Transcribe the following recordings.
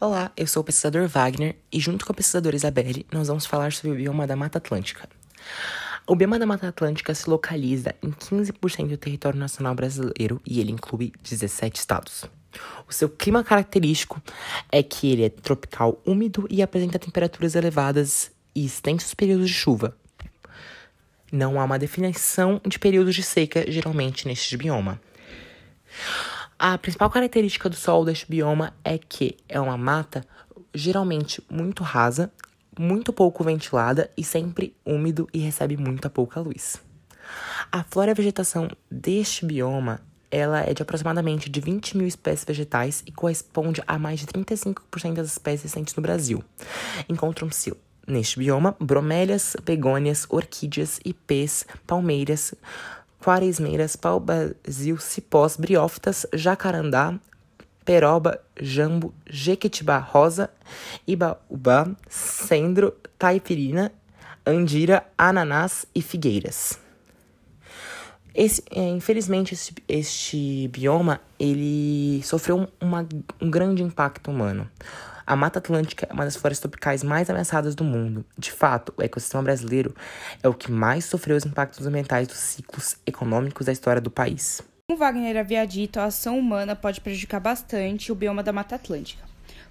Olá, eu sou o pesquisador Wagner e junto com a pesquisadora Isabelle nós vamos falar sobre o bioma da Mata Atlântica. O bioma da Mata Atlântica se localiza em 15% do território nacional brasileiro e ele inclui 17 estados. O seu clima característico é que ele é tropical úmido e apresenta temperaturas elevadas e extensos períodos de chuva. Não há uma definição de períodos de seca geralmente neste bioma. A principal característica do solo deste bioma é que é uma mata geralmente muito rasa, muito pouco ventilada e sempre úmido e recebe muita pouca luz. A flora e a vegetação deste bioma ela é de aproximadamente de 20 mil espécies vegetais e corresponde a mais de 35% das espécies existentes no Brasil. Encontram-se neste bioma bromélias, begônias, orquídeas, ipês, palmeiras, quaresmeiras, pau-brasil, cipós, briófitas, jacarandá, peroba, jambo, jequitibá rosa, ibaúba, cendro, taipirina, andira, ananás e figueiras. Esse, é, infelizmente, este, este bioma ele sofreu uma, um grande impacto humano. A Mata Atlântica é uma das florestas tropicais mais ameaçadas do mundo. De fato, o ecossistema brasileiro é o que mais sofreu os impactos ambientais dos ciclos econômicos da história do país. Como Wagner havia dito, a ação humana pode prejudicar bastante o bioma da Mata Atlântica.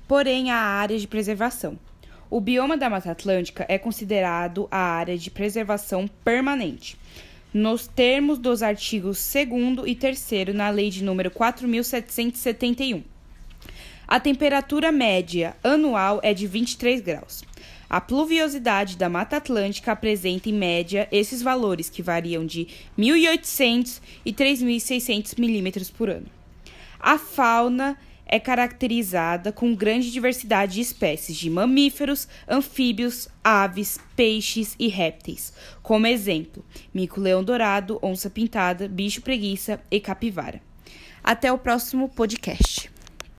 Porém, há áreas de preservação. O bioma da Mata Atlântica é considerado a área de preservação permanente, nos termos dos artigos 2 e 3 na Lei de número 4771. A temperatura média anual é de 23 graus. A pluviosidade da Mata Atlântica apresenta, em média, esses valores que variam de 1.800 e 3.600 milímetros por ano. A fauna é caracterizada com grande diversidade de espécies de mamíferos, anfíbios, aves, peixes e répteis, como exemplo, mico-leão dourado, onça pintada, bicho preguiça e capivara. Até o próximo podcast.